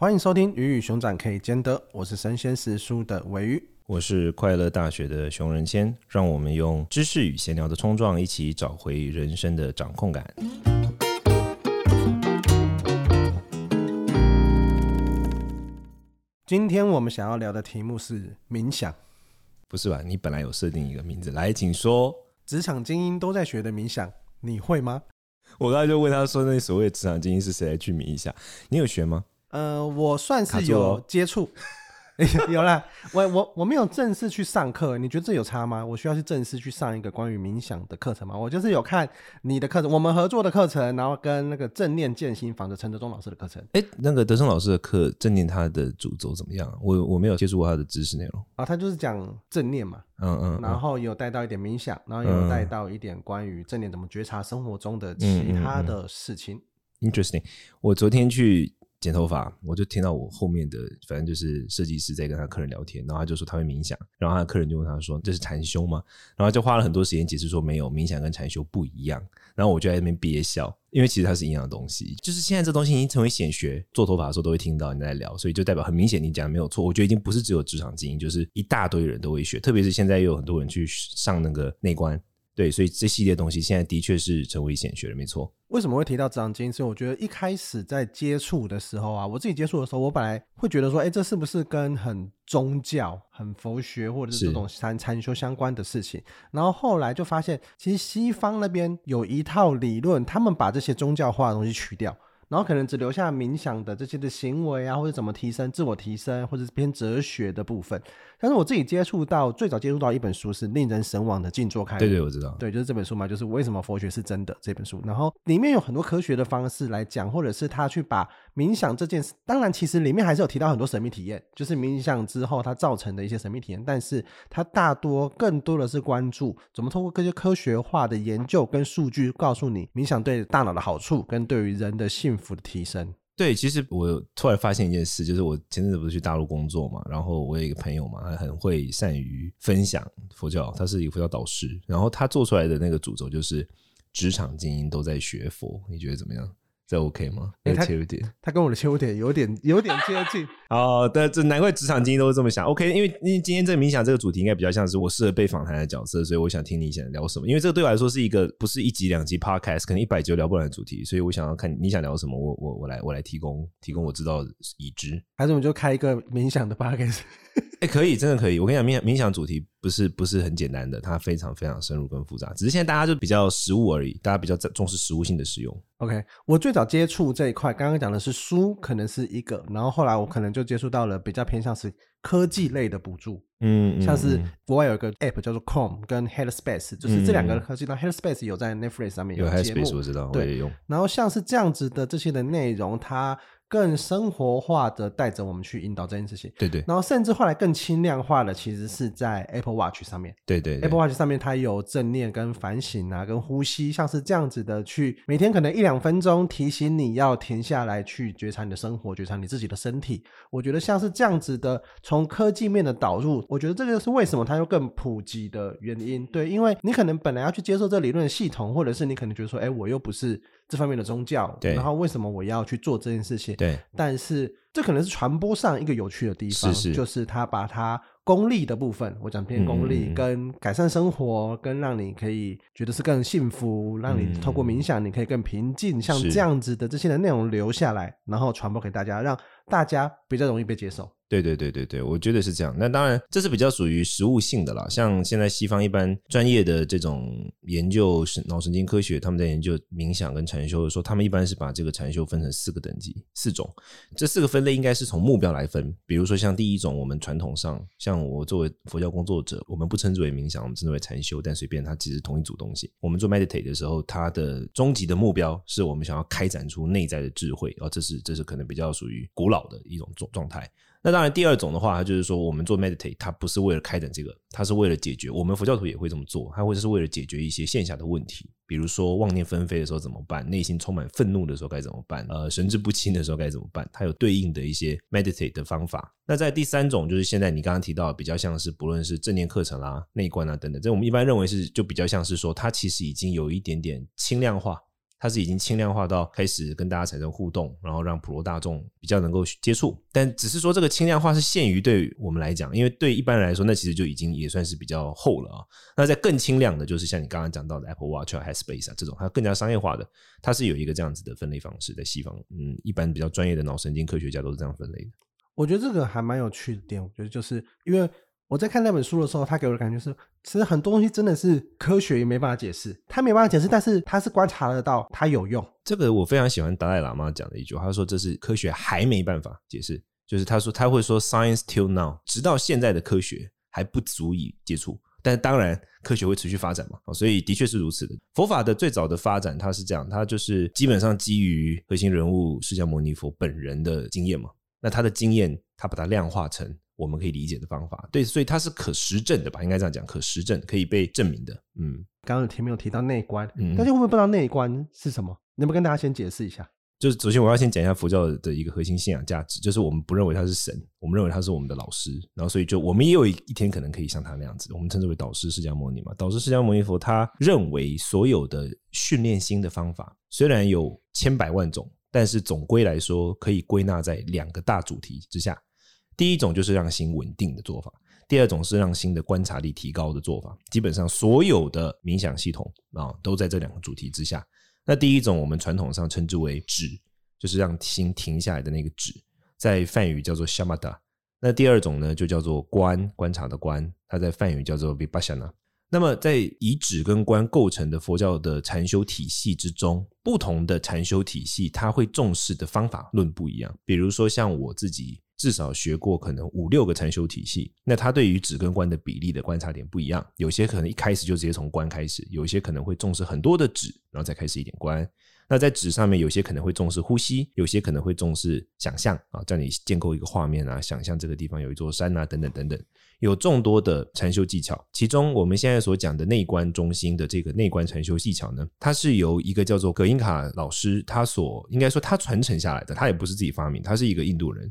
欢迎收听《鱼与熊掌可以兼得》，我是神仙师叔的尾鱼，我是快乐大学的熊仁谦，让我们用知识与闲聊的冲撞，一起找回人生的掌控感。今天我们想要聊的题目是冥想，不是吧？你本来有设定一个名字，来，请说。职场精英都在学的冥想，你会吗？我刚才就问他说：“那所谓职场精英是谁来去冥想？你有学吗？”呃，我算是有接触，有啦。我我我没有正式去上课，你觉得这有差吗？我需要去正式去上一个关于冥想的课程吗？我就是有看你的课程，我们合作的课程，然后跟那个正念建心房的陈德忠老师的课程。哎、欸，那个德忠老师的课，正念他的主轴怎么样？我我没有接触过他的知识内容啊，他就是讲正念嘛，嗯嗯，然后有带到一点冥想，然后有带到一点关于正念怎么觉察生活中的其他的事情。嗯嗯嗯、Interesting，我昨天去。剪头发，我就听到我后面的，反正就是设计师在跟他客人聊天，然后他就说他会冥想，然后他的客人就问他说：“这是禅修吗？”然后就花了很多时间解释说没有，冥想跟禅修不一样。然后我就在那边憋笑，因为其实它是一样的东西，就是现在这东西已经成为显学，做头发的时候都会听到你在聊，所以就代表很明显你讲的没有错。我觉得已经不是只有职场精英，就是一大堆人都会学，特别是现在又有很多人去上那个内观。对，所以这系列东西现在的确是成为显学了，没错。为什么会提到职场精以我觉得一开始在接触的时候啊，我自己接触的时候，我本来会觉得说，哎，这是不是跟很宗教、很佛学或者是这种禅禅修相关的事情？然后后来就发现，其实西方那边有一套理论，他们把这些宗教化的东西去掉。然后可能只留下冥想的这些的行为啊，或者怎么提升自我提升，或者是偏哲学的部分。但是我自己接触到最早接触到一本书是令人神往的静坐开悟。对对，我知道。对，就是这本书嘛，就是为什么佛学是真的这本书。然后里面有很多科学的方式来讲，或者是他去把冥想这件事，当然其实里面还是有提到很多神秘体验，就是冥想之后它造成的一些神秘体验。但是它大多更多的是关注怎么通过这些科学化的研究跟数据，告诉你冥想对大脑的好处跟对于人的幸福。的提升，对，其实我突然发现一件事，就是我前阵子不是去大陆工作嘛，然后我有一个朋友嘛，他很会善于分享佛教，他是一个佛教导师，然后他做出来的那个主轴就是职场精英都在学佛，你觉得怎么样？这 OK 吗？欸、切入点，他跟我的切入点有点有点接近 哦。但这难怪职场精英都是这么想。OK，因为因为今天这个冥想这个主题应该比较像是我适合被访谈的角色，所以我想听你想聊什么。因为这个对我来说是一个不是一集两集 Podcast，可能一百集聊不完的主题，所以我想要看你想聊什么，我我我来我来提供提供我知道的已知，还是我们就开一个冥想的 Podcast？哎、欸，可以，真的可以。我跟你讲，冥想冥想主题不是不是很简单的，它非常非常深入跟复杂。只是现在大家就比较实物而已，大家比较重视实物性的使用。OK，我最早接触这一块，刚刚讲的是书，可能是一个，然后后来我可能就接触到了比较偏向是科技类的补助，嗯，像是国外有一个 App 叫做 Calm 跟 Headspace，就是这两个科技。那、嗯、Headspace 有在 Netflix 上面有节目，有 Headspace 我知道，对，用。然后像是这样子的这些的内容，它。更生活化的带着我们去引导这件事情，对对。然后甚至后来更轻量化的，其实是在 Apple Watch 上面，对对，对。Apple Watch 上面它有正念跟反省啊，跟呼吸，像是这样子的去每天可能一两分钟提醒你要停下来去觉察你的生活，觉察你自己的身体。我觉得像是这样子的从科技面的导入，我觉得这个是为什么它又更普及的原因。对，因为你可能本来要去接受这理论系统，或者是你可能觉得说，哎，我又不是。这方面的宗教，对，然后为什么我要去做这件事情？对，但是这可能是传播上一个有趣的地方，是是，就是他把他功利的部分，我讲偏功利，嗯，跟改善生活，跟让你可以觉得是更幸福，让你透过冥想你可以更平静，像这样子的这些的内容留下来，然后传播给大家，让大家比较容易被接受。对对对对对，我觉得是这样。那当然，这是比较属于实务性的啦。像现在西方一般专业的这种研究神脑神经科学，他们在研究冥想跟禅修的时候，他们一般是把这个禅修分成四个等级、四种。这四个分类应该是从目标来分。比如说，像第一种，我们传统上，像我作为佛教工作者，我们不称之为冥想，我们称之为禅修。但随便，它其实同一组东西。我们做 meditate 的时候，它的终极的目标是我们想要开展出内在的智慧，而这是这是可能比较属于古老的一种状状态。那当然，第二种的话，它就是说，我们做 meditate，它不是为了开展这个，它是为了解决。我们佛教徒也会这么做，它会是为了解决一些线下的问题，比如说妄念纷飞的时候怎么办，内心充满愤怒的时候该怎么办，呃，神志不清的时候该怎么办，它有对应的一些 meditate 的方法。那在第三种，就是现在你刚刚提到，比较像是不论是正念课程啦、内观啊等等，这我们一般认为是就比较像是说，它其实已经有一点点轻量化。它是已经轻量化到开始跟大家产生互动，然后让普罗大众比较能够接触。但只是说这个轻量化是限于对我们来讲，因为对一般人来说，那其实就已经也算是比较厚了啊。那在更轻量的，就是像你刚刚讲到的 Apple Watch 啊、Headspace 啊这种，它更加商业化的，它是有一个这样子的分类方式，在西方，嗯，一般比较专业的脑神经科学家都是这样分类的。我觉得这个还蛮有趣的点，我觉得就是因为。我在看那本书的时候，他给我的感觉是，其实很多东西真的是科学也没办法解释，他没办法解释，但是他是观察得到，他有用。这个我非常喜欢达赖喇嘛讲的一句话，他说这是科学还没办法解释，就是他说他会说 science till now，直到现在的科学还不足以接触，但是当然科学会持续发展嘛，所以的确是如此的。佛法的最早的发展，它是这样，它就是基本上基于核心人物释迦牟尼佛本人的经验嘛，那他的经验，他把它量化成。我们可以理解的方法，对，所以它是可实证的吧？应该这样讲，可实证，可以被证明的。嗯，刚刚前面有提到内观，嗯，大家会不会不知道内观是什么？能不能跟大家先解释一下？就是首先我要先讲一下佛教的一个核心信仰价值，就是我们不认为他是神，我们认为他是我们的老师，然后所以就我们也有一一天可能可以像他那样子，我们称之为导师释迦牟尼嘛。导师释迦牟尼佛他认为所有的训练心的方法虽然有千百万种，但是总归来说可以归纳在两个大主题之下。第一种就是让心稳定的做法，第二种是让心的观察力提高的做法。基本上所有的冥想系统啊，都在这两个主题之下。那第一种我们传统上称之为止，就是让心停下来的那个止，在梵语叫做 shamatha。那第二种呢，就叫做观，观察的观，它在梵语叫做 vipassana。那么在以止跟观构成的佛教的禅修体系之中，不同的禅修体系，它会重视的方法论不一样。比如说像我自己。至少学过可能五六个禅修体系，那他对于指跟观的比例的观察点不一样，有些可能一开始就直接从观开始，有些可能会重视很多的指，然后再开始一点观。那在纸上面，有些可能会重视呼吸，有些可能会重视想象啊，叫你建构一个画面啊，想象这个地方有一座山啊，等等等等，有众多的禅修技巧。其中我们现在所讲的内观中心的这个内观禅修技巧呢，它是由一个叫做葛英卡老师，他所应该说他传承下来的，他也不是自己发明，他是一个印度人。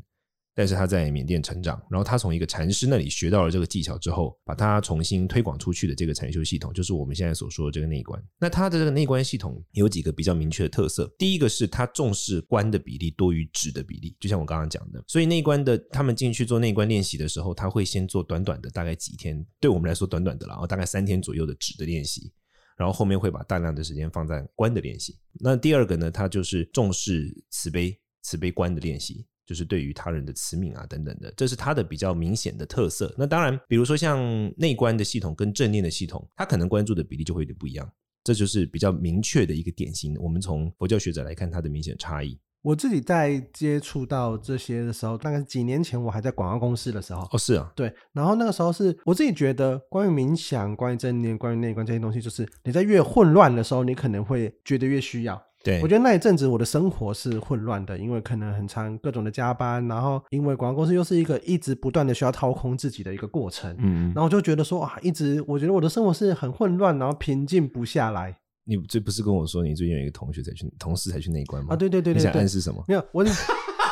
但是他在缅甸成长，然后他从一个禅师那里学到了这个技巧之后，把它重新推广出去的这个禅修系统，就是我们现在所说的这个内观。那他的这个内观系统有几个比较明确的特色。第一个是他重视观的比例多于止的比例，就像我刚刚讲的。所以内观的他们进去做内观练习的时候，他会先做短短的大概几天，对我们来说短短的，然后大概三天左右的止的练习，然后后面会把大量的时间放在观的练习。那第二个呢，它就是重视慈悲、慈悲观的练习。就是对于他人的慈悯啊等等的，这是他的比较明显的特色。那当然，比如说像内观的系统跟正念的系统，他可能关注的比例就会有点不一样。这就是比较明确的一个典型。我们从佛教学者来看，它的明显差异。我自己在接触到这些的时候，大概是几年前，我还在广告公司的时候。哦，是啊，对。然后那个时候是我自己觉得，关于冥想、关于正念、关于内观这些东西，就是你在越混乱的时候，你可能会觉得越需要。对，我觉得那一阵子我的生活是混乱的，因为可能很长各种的加班，然后因为广告公司又是一个一直不断的需要掏空自己的一个过程，嗯，然后我就觉得说啊，一直我觉得我的生活是很混乱，然后平静不下来。你这不是跟我说你最近有一个同学才去，同事才去内关吗？啊，对对对对，你想暗示什么？没有我。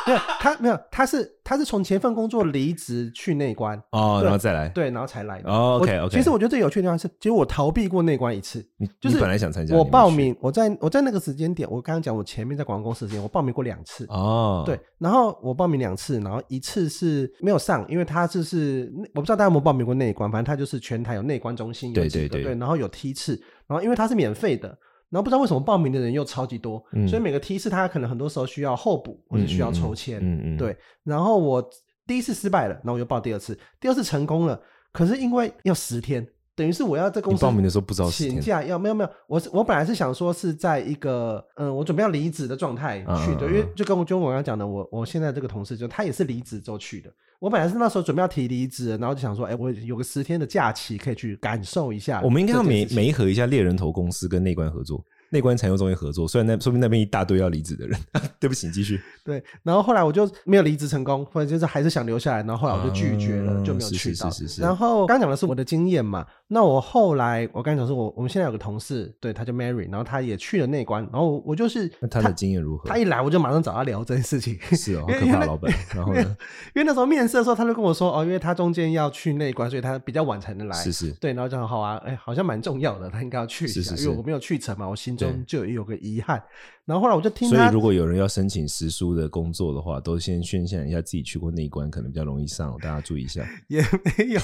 没 有他，没有他是他是从前份工作离职去内关哦，然后再来对，然后才来的哦。OK OK。其实我觉得最有趣的地方是，其实我逃避过内关一次。你就是你本来想参加，我报名，我在我在那个时间点，我刚刚讲我前面在广告公司时间，我报名过两次哦。对，然后我报名两次，然后一次是没有上，因为他就是我不知道大家有没有报名过内关，反正他就是全台有内关中心，对对对，对，然后有梯次，然后因为他是免费的。然后不知道为什么报名的人又超级多，嗯、所以每个梯次他可能很多时候需要候补或者需要抽签，嗯嗯，嗯，对。然后我第一次失败了，然后我又报第二次，第二次成功了，可是因为要十天。等于是我要在公司报名的时候不知道请假要没有没有，我我本来是想说是在一个嗯，我准备要离职的状态去的，嗯、因为就跟我就我刚刚讲的，我我现在这个同事就他也是离职之后去的。我本来是那时候准备要提离职，然后就想说，哎、欸，我有个十天的假期可以去感受一下。我们应该要媒媒合一下猎人头公司跟内观合作。内观禅修中心合作，虽然那说明那边一大堆要离职的人，对不起，你继续。对，然后后来我就没有离职成功，或者就是还是想留下来，然后后来我就拒绝了，嗯、就没有去到。是是是是是，然后刚讲的是我的经验嘛，那我后来我刚讲是我我们现在有个同事，对，他叫 Mary，然后他也去了内观，然后我就是那他的经验如何？他一来我就马上找他聊这件事情。是哦，可怕老板。然后呢？因为那时候面试的时候，他就跟我说哦，因为他中间要去内观，所以他比较晚才能来。是是。对，然后就很好啊，哎，好像蛮重要的，他应该要去一下，是是是，因为我没有去成嘛，我心中就有个遗憾。然后后来我就听他，所以如果有人要申请时书的工作的话，都先宣泄一下自己去过那一关，可能比较容易上，大家注意一下。也没有，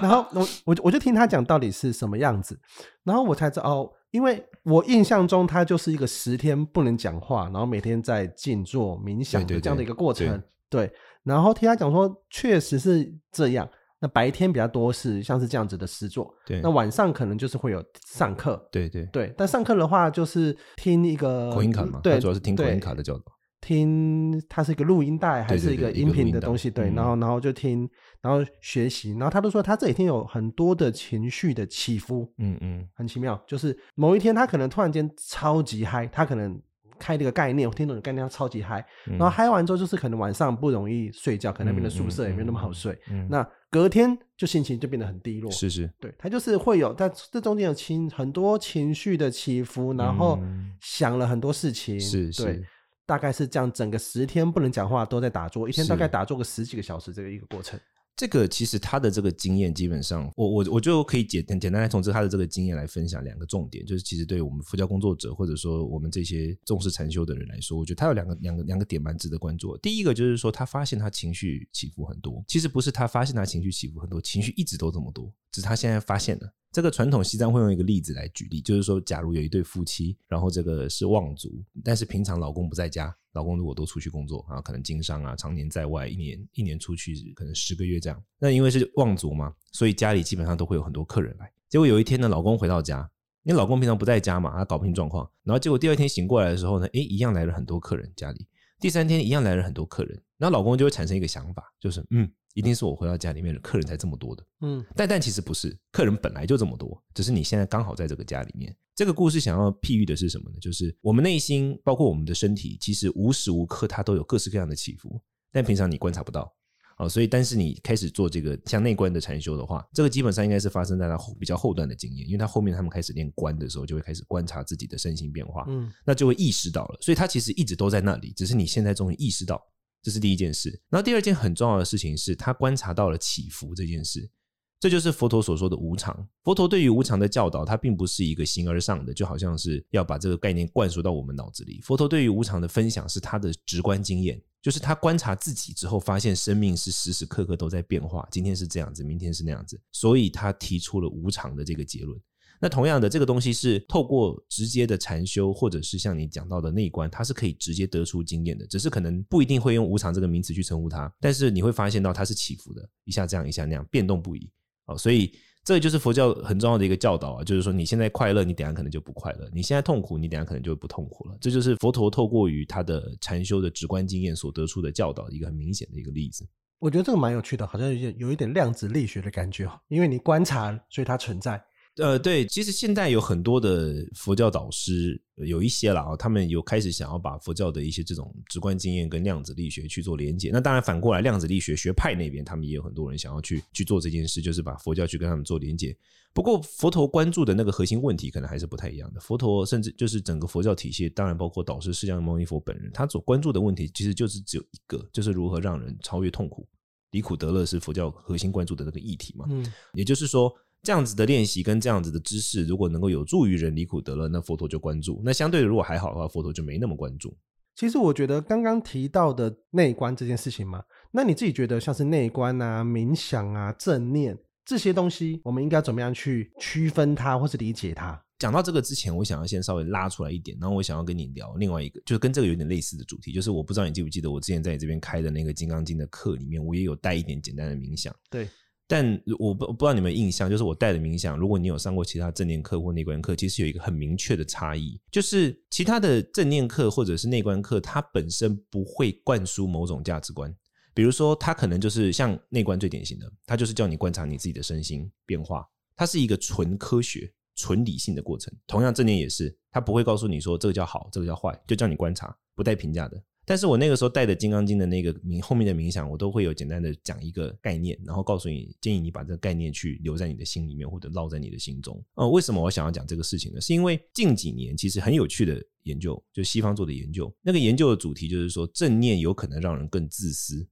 然后 我我我就听他讲到底是什么样子，然后我才知道哦，因为我印象中他就是一个十天不能讲话，然后每天在静坐冥想的这样的一个过程。对，对，对，对，然后听他讲说，确实是这样。那白天比较多是像是这样子的诗作，对。那晚上可能就是会有上课，对对对。但上课的话就是听一个口音卡嘛，对，主要是听口音卡的教导。听它是一个录音带还是一个音频的东西？对，对，对，对，然后然后就听，然后学习，然后他都说他这几天有很多的情绪的起伏，嗯嗯，很奇妙。就是某一天他可能突然间超级嗨，他可能。开这个概念，我听懂的概念，他超级嗨，然后嗨完之后，就是可能晚上不容易睡觉，可能那边的宿舍也没有那么好睡。那隔天就心情就变得很低落。是是，对，他就是会有在这中间有情很多情绪的起伏，然后想了很多事情。是是，对，大概是这样，整个十天不能讲话，都在打坐，一天大概打坐个十几个小时，这个一个过程。这个其实他的这个经验，基本上我我我就可以简简单来从这他的这个经验来分享两个重点，就是其实对我们佛教工作者或者说我们这些重视禅修的人来说，我觉得他有两个两个两个点蛮值得关注。第一个就是说，他发现他情绪起伏很多，其实不是他发现他情绪起伏很多，情绪一直都这么多，是他现在发现了。这个传统西藏会用一个例子来举例，就是说，假如有一对夫妻，然后这个是望族，但是平常老公不在家，老公如果都出去工作啊，可能经商啊，常年在外，一年一年出去可能十个月这样。那因为是望族嘛，所以家里基本上都会有很多客人来。结果有一天呢，老公回到家，因为老公平常不在家嘛，他搞不清状况，然后结果第二天醒过来的时候呢，诶，一样来了很多客人家里，第三天一样来了很多客人，然后老公就会产生一个想法，就是嗯。一定是我回到家里面的客人才这么多的，嗯，但但其实不是，客人本来就这么多，只是你现在刚好在这个家里面。这个故事想要譬喻的是什么呢？就是我们内心，包括我们的身体，其实无时无刻它都有各式各样的起伏，但平常你观察不到，哦，所以但是你开始做这个像内观的禅修的话，这个基本上应该是发生在他后比较后段的经验，因为他后面他们开始练观的时候，就会开始观察自己的身心变化，嗯，那就会意识到了，所以他其实一直都在那里，只是你现在终于意识到。这是第一件事，然后第二件很重要的事情是他观察到了起伏这件事，这就是佛陀所说的无常。佛陀对于无常的教导，它并不是一个形而上的，就好像是要把这个概念灌输到我们脑子里。佛陀对于无常的分享是他的直观经验，就是他观察自己之后，发现生命是时时刻刻都在变化，今天是这样子，明天是那样子，所以他提出了无常的这个结论。那同样的，这个东西是透过直接的禅修，或者是像你讲到的内观，它是可以直接得出经验的。只是可能不一定会用无常这个名词去称呼它，但是你会发现到它是起伏的，一下这样，一下那样，变动不已。哦，所以这就是佛教很重要的一个教导啊，就是说你现在快乐，你等下可能就不快乐；你现在痛苦，你等下可能就不痛苦了。这就是佛陀透过于他的禅修的直观经验所得出的教导，一个很明显的一个例子。我觉得这个蛮有趣的，好像有点有一点量子力学的感觉，因为你观察，所以它存在。呃，对，其实现在有很多的佛教导师，有一些了啊，他们有开始想要把佛教的一些这种直观经验跟量子力学去做连接。那当然反过来，量子力学学派那边，他们也有很多人想要去去做这件事，就是把佛教去跟他们做连接。不过佛陀关注的那个核心问题，可能还是不太一样的。佛陀甚至就是整个佛教体系，当然包括导师释迦牟尼佛本人，他所关注的问题，其实就是只有一个，就是如何让人超越痛苦，离苦得乐，是佛教核心关注的那个议题嘛。嗯，也就是说。这样子的练习跟这样子的知识，如果能够有助于人离苦得乐，那佛陀就关注；那相对的，如果还好的话，佛陀就没那么关注。其实我觉得刚刚提到的内观这件事情嘛，那你自己觉得像是内观啊、冥想啊、正念这些东西，我们应该怎么样去区分它，或是理解它？讲到这个之前，我想要先稍微拉出来一点，然后我想要跟你聊另外一个，就是跟这个有点类似的主题，就是我不知道你记不记得，我之前在你这边开的那个《金刚经》的课里面，我也有带一点简单的冥想。对。但我不不知道你们印象，就是我带的冥想，如果你有上过其他正念课或内观课，其实有一个很明确的差异，就是其他的正念课或者是内观课，它本身不会灌输某种价值观，比如说它可能就是像内观最典型的，它就是叫你观察你自己的身心变化，它是一个纯科学、纯理性的过程。同样正念也是，它不会告诉你说这个叫好，这个叫坏，就叫你观察，不带评价的。但是我那个时候带的《金刚经》的那个冥后面的冥想，我都会有简单的讲一个概念，然后告诉你，建议你把这个概念去留在你的心里面，或者烙在你的心中。呃，为什么我想要讲这个事情呢？是因为近几年其实很有趣的研究，就西方做的研究，那个研究的主题就是说，正念有可能让人更自私，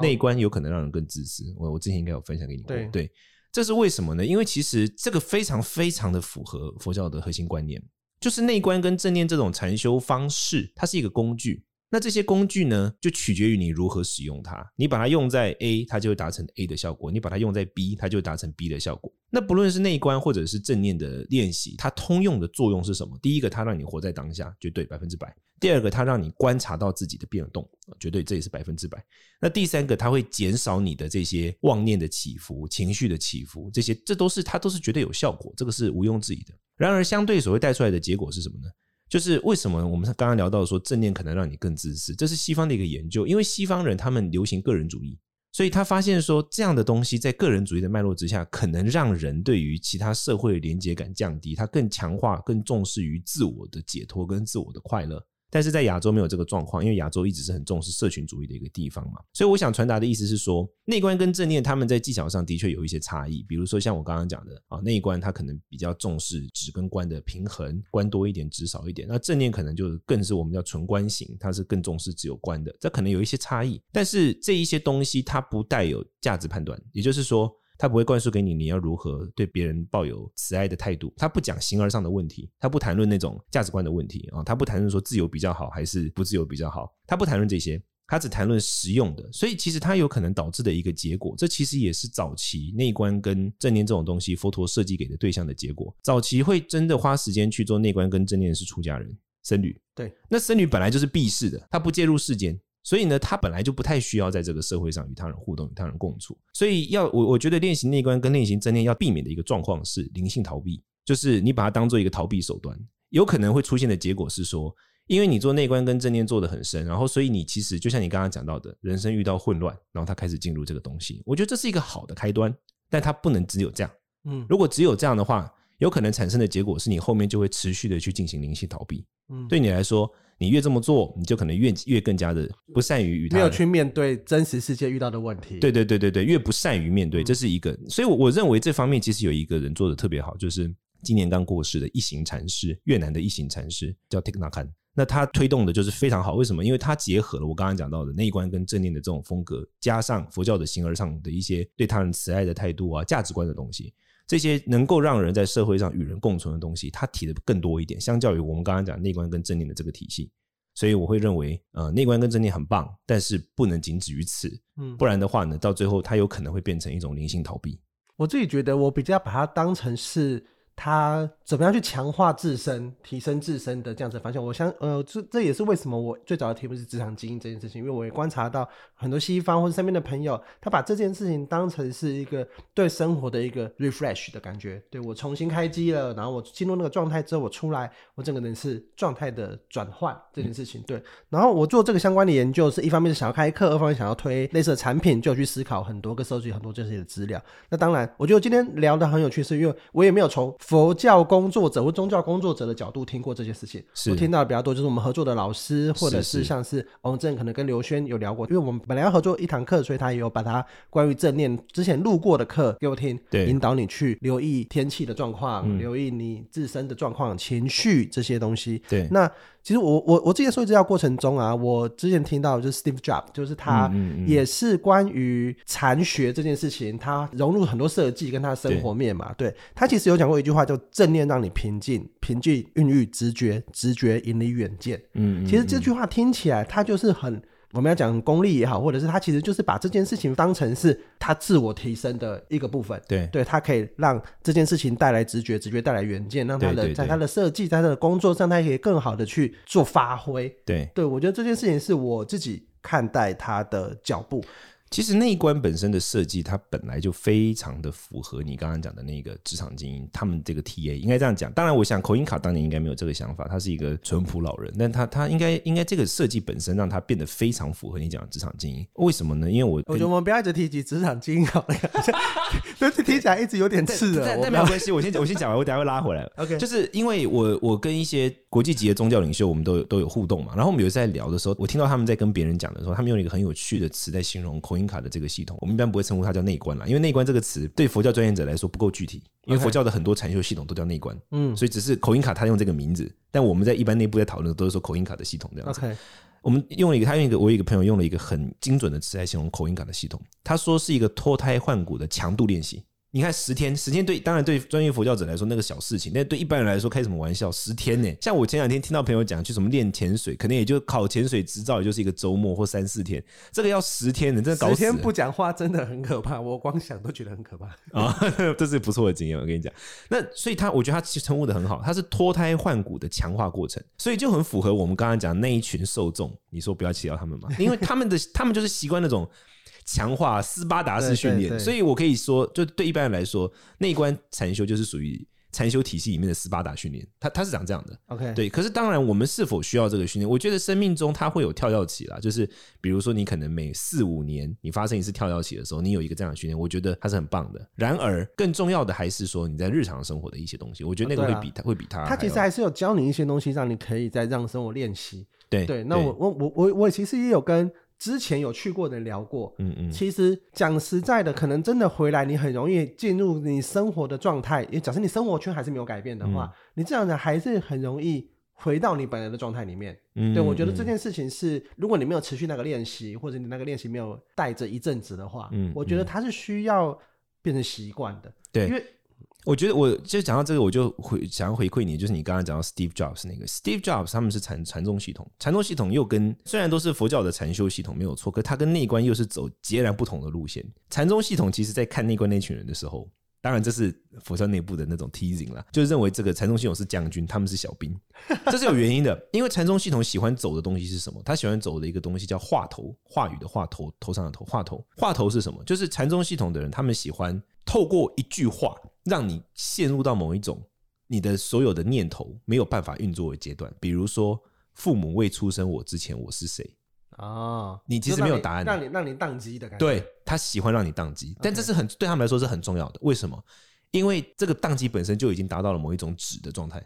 内观有可能让人更自私。我我之前应该有分享给你过，对，对，这是为什么呢？因为其实这个非常非常的符合佛教的核心观念。就是内观跟正念这种禅修方式，它是一个工具。那这些工具呢，就取决于你如何使用它。你把它用在 A，它就会达成 A 的效果；你把它用在 B，它就会达成 B 的效果。那不论是内观或者是正念的练习，它通用的作用是什么？第一个，它让你活在当下，绝对百分之百；第二个，它让你观察到自己的变动，绝对这也是百分之百。那第三个，它会减少你的这些妄念的起伏、情绪的起伏，这些这都是它都是绝对有效果，这个是毋庸置疑的。然而，相对所谓带出来的结果是什么呢？就是为什么我们刚刚聊到说正念可能让你更自私，这是西方的一个研究，因为西方人他们流行个人主义，所以他发现说这样的东西在个人主义的脉络之下，可能让人对于其他社会的连结感降低，他更强化、更重视于自我的解脱跟自我的快乐。但是在亚洲没有这个状况，因为亚洲一直是很重视社群主义的一个地方嘛，所以我想传达的意思是说，内观跟正念他们在技巧上的确有一些差异。比如说像我刚刚讲的啊，内观它可能比较重视止跟观的平衡，观多一点，止少一点。那正念可能就是更是我们叫纯观型，它是更重视只有观的，这可能有一些差异。但是这一些东西它不带有价值判断，也就是说。他不会灌输给你你要如何对别人抱有慈爱的态度，他不讲形而上的问题，他不谈论那种价值观的问题啊，他不谈论说自由比较好还是不自由比较好，他不谈论这些，他只谈论实用的。所以其实他有可能导致的一个结果，这其实也是早期内观跟正念这种东西，佛陀设计给的对象的结果。早期会真的花时间去做内观跟正念是出家人、僧侣。对，那僧侣本来就是避世的，他不介入世间。所以呢，他本来就不太需要在这个社会上与他人互动、与他人共处。所以要我我觉得练习内观跟练习正念要避免的一个状况是灵性逃避，就是你把它当做一个逃避手段，有可能会出现的结果是说，因为你做内观跟正念做得很深，然后所以你其实就像你刚刚讲到的，人生遇到混乱，然后他开始进入这个东西。我觉得这是一个好的开端，但它不能只有这样。嗯，如果只有这样的话，有可能产生的结果是你后面就会持续的去进行灵性逃避。嗯，对你来说。你越这么做，你就可能越越更加的不善于与他没有去面对真实世界遇到的问题。对对对对对，越不善于面对，这是一个。所以，我我认为这方面其实有一个人做的特别好，就是今年刚过世的一行禅师，越南的一行禅师叫 Thich Nhat Hanh。那他推动的就是非常好，为什么？因为他结合了我刚刚讲到的内观跟正念的这种风格，加上佛教的形而上的一些对他人慈爱的态度啊、价值观的东西。这些能够让人在社会上与人共存的东西，他提的更多一点，相较于我们刚刚讲内观跟正念的这个体系，所以我会认为，呃，内观跟正念很棒，但是不能仅止于此，嗯，不然的话呢，到最后它有可能会变成一种灵性逃避。我自己觉得，我比较把它当成是。他怎么样去强化自身、提升自身的这样子的方向？我想，呃，这这也是为什么我最早的题目是职场精英这件事情，因为我也观察到很多西方或者身边的朋友，他把这件事情当成是一个对生活的一个 refresh 的感觉。对，我重新开机了，然后我进入那个状态之后，我出来，我整个人是状态的转换这件事情。对，然后我做这个相关的研究，是一方面是想要开课，二方面想要推类似的产品，就去思考很多个收集很多这些的资料。那当然，我觉得今天聊得很有趣，是因为我也没有从。佛教工作者或宗教工作者的角度听过这些事情，我听到的比较多，就是我们合作的老师，或者是像是王正可能跟刘轩有聊过，因为我们本来要合作一堂课，所以他也有把他关于正念之前录过的课给我听，对，引导你去留意天气的状况，嗯，留意你自身的状况、情绪这些东西。对，那。其实我我我之前说资料过程中啊，我之前听到就是 Steve Jobs，就是他也是关于禅学这件事情，他融入很多设计跟他的生活面嘛。对，他其实有讲过一句话，叫“正念让你平静，平静孕育直觉，直觉引你远见”。嗯，其实这句话听起来，他就是很。我们要讲功利也好，或者是他其实就是把这件事情当成是他自我提升的一个部分。对，对他可以让这件事情带来直觉，直觉带来远见，让他的在他的设计，在他的工作上，他可以更好的去做发挥。对，对我觉得这件事情是我自己看待他的脚步。其实那一关本身的设计，它本来就非常的符合你刚刚讲的那个职场精英，他们这个 TA 应该这样讲。当然，我想口音卡当年应该没有这个想法，他是一个淳朴老人，但他他应该应该这个设计本身让他变得非常符合你讲的职场精英。为什么呢？因为我我觉得我们不要一直提及职场精英好了，但是听起来一直有点刺耳。但但没有关系，我先我先讲完，我等下会拉回来。OK，就是因为我我跟一些国际级的宗教领袖，我们都有都有互动嘛。然后我们有一次在聊的时候，我听到他们在跟别人讲的时候，他们用一个很有趣的词在形容口音卡的这个系统。我们一般不会称呼它叫内观啦，因为内观这个词对佛教专业者来说不够具体，因为佛教的很多禅修系统都叫内观，嗯，所以只是口音卡他用这个名字，但我们在一般内部在讨论的都是说口音卡的系统这样子。OK，我们用了一个，他用一个，我有一个朋友用了一个很精准的词来形容口音卡的系统，他说是一个脱胎换骨的强度练习。你看十天，十天对当然对专业佛教者来说那个小事情，但对一般人来说开什么玩笑？十天呢？像我前两天听到朋友讲去什么练潜水，可能也就考潜水执照，也就是一个周末或三四天，这个要十天，你真的搞死。十天不讲话真的很可怕，我光想都觉得很可怕啊！这是不错的经验，我跟你讲。那所以他，我觉得他称呼的很好，他是脱胎换骨的强化过程，所以就很符合我们刚刚讲那一群受众。你说不要气到他们嘛？因为他们的他们就是习惯那种。强化斯巴达式训练，所以我可以说，就对一般人来说，内观禅修就是属于禅修体系里面的斯巴达训练。它它是长这样的，OK，对。可是当然，我们是否需要这个训练？我觉得生命中它会有跳跃期啦，就是比如说你可能每四五年你发生一次跳跃期的时候，你有一个这样的训练，我觉得它是很棒的。然而，更重要的还是说你在日常生活的一些东西，我觉得那个会比它会比它。它其实还是有教你一些东西，让你可以在这样生活练习。对对，那我我我我我其实也有跟。之前有去过的人聊过，嗯嗯，其实讲实在的，可能真的回来，你很容易进入你生活的状态。因为假设你生活圈还是没有改变的话，嗯、你这样子还是很容易回到你本来的状态里面。嗯，对，我觉得这件事情是，如果你没有持续那个练习，或者你那个练习没有带着一阵子的话，嗯，我觉得它是需要变成习惯的。对，因为。我觉得，我就讲到这个，我就回想要回馈你，就是你刚刚讲到 Steve Jobs 那个 Steve Jobs，他们是禅禅宗系统，禅宗系统又跟虽然都是佛教的禅修系统没有错，可它跟内观又是走截然不同的路线。禅宗系统其实在看内观那群人的时候，当然这是佛教内部的那种 teasing 啦，就是认为这个禅宗系统是将军，他们是小兵，这是有原因的，因为禅宗系统喜欢走的东西是什么？他喜欢走的一个东西叫话头，话语的话头，头上的头，话头，话头是什么？就是禅宗系统的人，他们喜欢透过一句话。让你陷入到某一种你的所有的念头没有办法运作的阶段，比如说父母未出生我之前我是谁啊？哦、你其实没有答案，让你让你宕机的感觉。对，他喜欢让你宕机，但这是很对他们来说是很重要的。为什么？因为这个宕机本身就已经达到了某一种止的状态。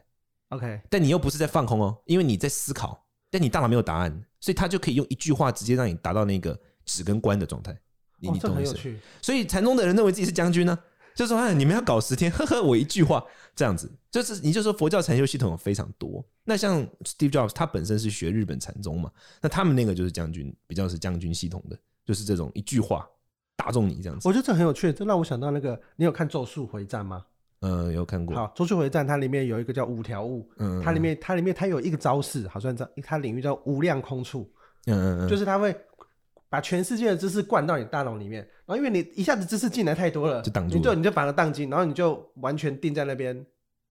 OK，但你又不是在放空哦，因为你在思考，但你大脑没有答案，所以他就可以用一句话直接让你达到那个止跟观的状态。你你懂意思？所以禅宗的人认为自己是将军呢。就说哎，你们要搞十天，呵呵，我一句话这样子，就是你就说佛教禅修系统非常多。那像 Steve Jobs，他本身是学日本禅宗嘛，那他们那个就是将军，比较是将军系统的，就是这种一句话打中你这样子。我觉得这很有趣，这让我想到那个，你有看《咒术回战》吗？嗯，有看过。好，《咒术回战》它里面有一个叫五条悟，嗯，它里面它里面它有一个招式，好像叫它领域叫无量空处，嗯嗯嗯，就是它会。把全世界的知识灌到你大脑里面，然后因为你一下子知识进来太多了，就挡住，你就你就把它当机，然后你就完全定在那边。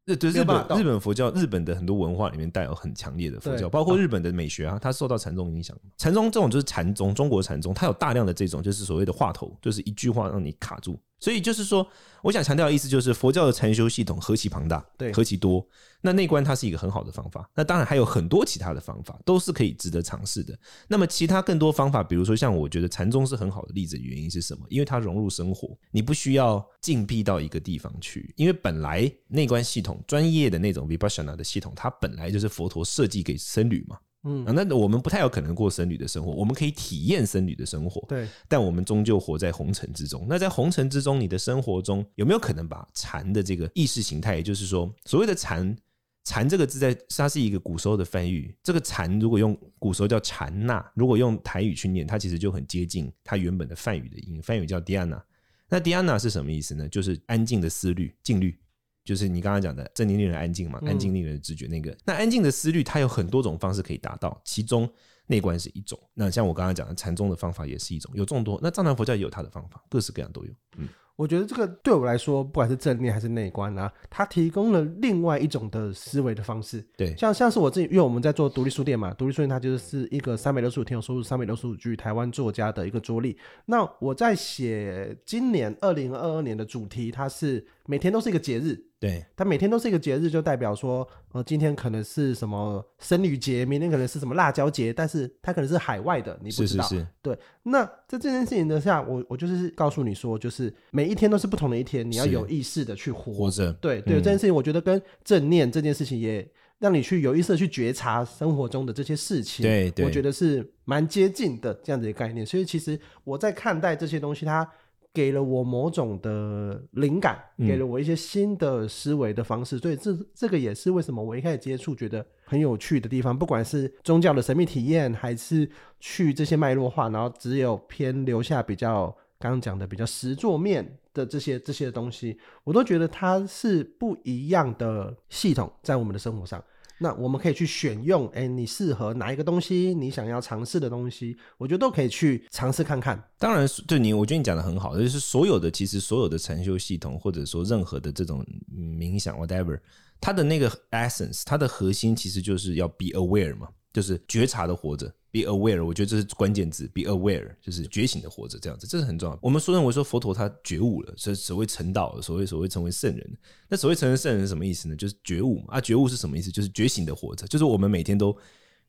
日对日本日本佛教，日本的很多文化里面带有很强烈的佛教，包括日本的美学啊，它受到禅宗影响。禅宗这种就是禅宗，中国禅宗，它有大量的这种就是所谓的话头，就是一句话让你卡住。所以就是说，我想强调的意思就是，佛教的禅修系统何其庞大，对，何其多。那内观它是一个很好的方法，那当然还有很多其他的方法都是可以值得尝试的。那么其他更多方法，比如说像我觉得禅宗是很好的例子，原因是什么？因为它融入生活，你不需要禁闭到一个地方去，因为本来内观系统专业的那种 Vipassana 的系统，它本来就是佛陀设计给僧侣嘛。嗯，那我们不太有可能过僧侣的生活，我们可以体验僧侣的生活，对，但我们终究活在红尘之中。那在红尘之中，你的生活中有没有可能把禅的这个意识形态，也就是说，所谓的禅，禅这个字在它是一个古时候的梵语，这个禅如果用古时候叫禅那，如果用台语去念，它其实就很接近它原本的梵语的音，梵语叫 Dhyana。那 Dhyana 是什么意思呢？就是安静的思虑，静虑。就是你刚刚讲的正念令人安静嘛，安静令人直觉那个。嗯、那安静的思虑，它有很多种方式可以达到，其中内观是一种。那像我刚刚讲的禅宗的方法也是一种，有众多。那藏传佛教也有它的方法，各式各样都有。嗯。我觉得这个对我来说，不管是正念还是内观啊，它提供了另外一种的思维的方式。对，像像是我自己，因为我们在做独立书店嘛，独立书店它就是一个三百六十五天有收入、三百六十五句台湾作家的一个着力。那我在写今年二零二二年的主题，它是每天都是一个节日。对，它每天都是一个节日，就代表说，呃，今天可能是什么生女节，明天可能是什么辣椒节，但是它可能是海外的，你不知道。是是是。对，那在这件事情的下，我我就是告诉你说，就是每一天都是不同的一天，你要有意识的去活。活着。对对，嗯、这件事情我觉得跟正念这件事情也让你去有意识的去觉察生活中的这些事情。对对。我觉得是蛮接近的这样子的概念，所以其实我在看待这些东西，它。给了我某种的灵感，给了我一些新的思维的方式，嗯、所以这这个也是为什么我一开始接触觉得很有趣的地方。不管是宗教的神秘体验，还是去这些脉络化，然后只有偏留下比较刚刚讲的比较实作面的这些这些东西，我都觉得它是不一样的系统在我们的生活上。那我们可以去选用，哎，你适合哪一个东西？你想要尝试的东西，我觉得都可以去尝试看看。当然，对你，我觉得你讲的很好，就是所有的其实所有的禅修系统，或者说任何的这种冥想，whatever，它的那个 essence，它的核心其实就是要 be aware 嘛，就是觉察的活着。Be aware，我觉得这是关键字。Be aware 就是觉醒的活着，这样子，这是很重要。我们说认为说佛陀他觉悟了，所所谓成道，所谓所谓成为圣人。那所谓成为圣人是什么意思呢？就是觉悟。啊，觉悟是什么意思？就是觉醒的活着，就是我们每天都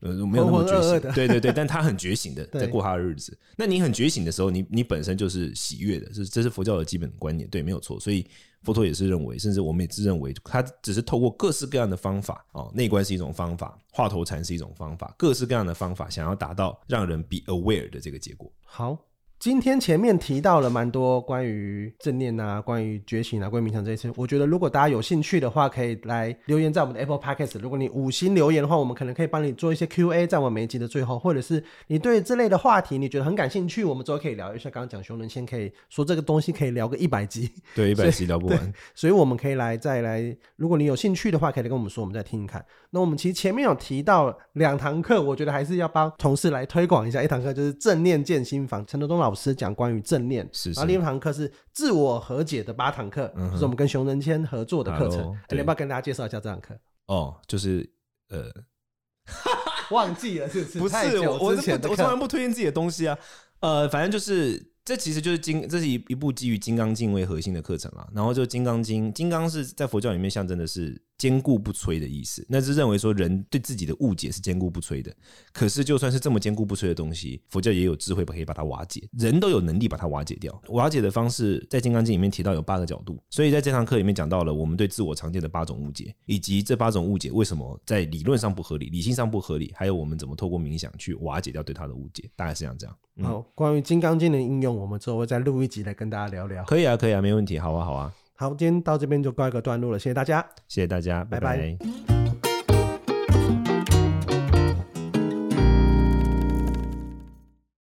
呃没有那么觉醒，对对对，但他很觉醒的 在过他的日子。那你很觉醒的时候，你你本身就是喜悦的，这这是佛教的基本观念，对，没有错。所以。佛陀也是认为，甚至我们也自认为，他只是透过各式各样的方法哦，内观是一种方法，化头禅是一种方法，各式各样的方法，想要达到让人 be aware 的这个结果。好。今天前面提到了蛮多关于正念啊，关于觉醒啊，关于冥想这些，我觉得如果大家有兴趣的话，可以来留言在我们的 Apple Podcast。如果你五星留言的话，我们可能可以帮你做一些 Q&A，在我们每一集的最后，或者是你对这类的话题你觉得很感兴趣，我们之后可以聊一下。刚刚讲熊仁先可以说这个东西可以聊个一百集，对，一百集聊不完，所以我们可以来再来。如果你有兴趣的话，可以来跟我们说，我们再听一看。那我们其实前面有提到两堂课，我觉得还是要帮同事来推广一下。一堂课就是正念健心房，陈德东老师讲关于正。念是，是，然后另一堂课是自我和解的八堂课，嗯、就是我们跟熊仁谦合作的课程。你要不要跟大家介绍一下这堂课？哦，就是呃，忘记了是不是？不是，我我我从来不推荐自己的东西啊。呃，反正就是。这其实就是金，这是一一部基于《金刚经》为核心的课程啊。然后就《金刚经》，金刚是在佛教里面象征的是坚固不摧的意思。那是认为说人对自己的误解是坚固不摧的。可是就算是这么坚固不摧的东西，佛教也有智慧可以把它瓦解。人都有能力把它瓦解掉。瓦解的方式在《金刚经》里面提到有八个角度。所以在这堂课里面讲到了我们对自我常见的八种误解，以及这八种误解为什么在理论上不合理、理性上不合理，还有我们怎么透过冥想去瓦解掉对它的误解。大概是像这样。嗯、好，关于《金刚经》的应用。我们之后会再录一集来跟大家聊聊。可以啊，可以啊，没问题。好啊，好啊。好，今天到这边就告一个段落了，谢谢大家，谢谢大家，拜拜。拜拜。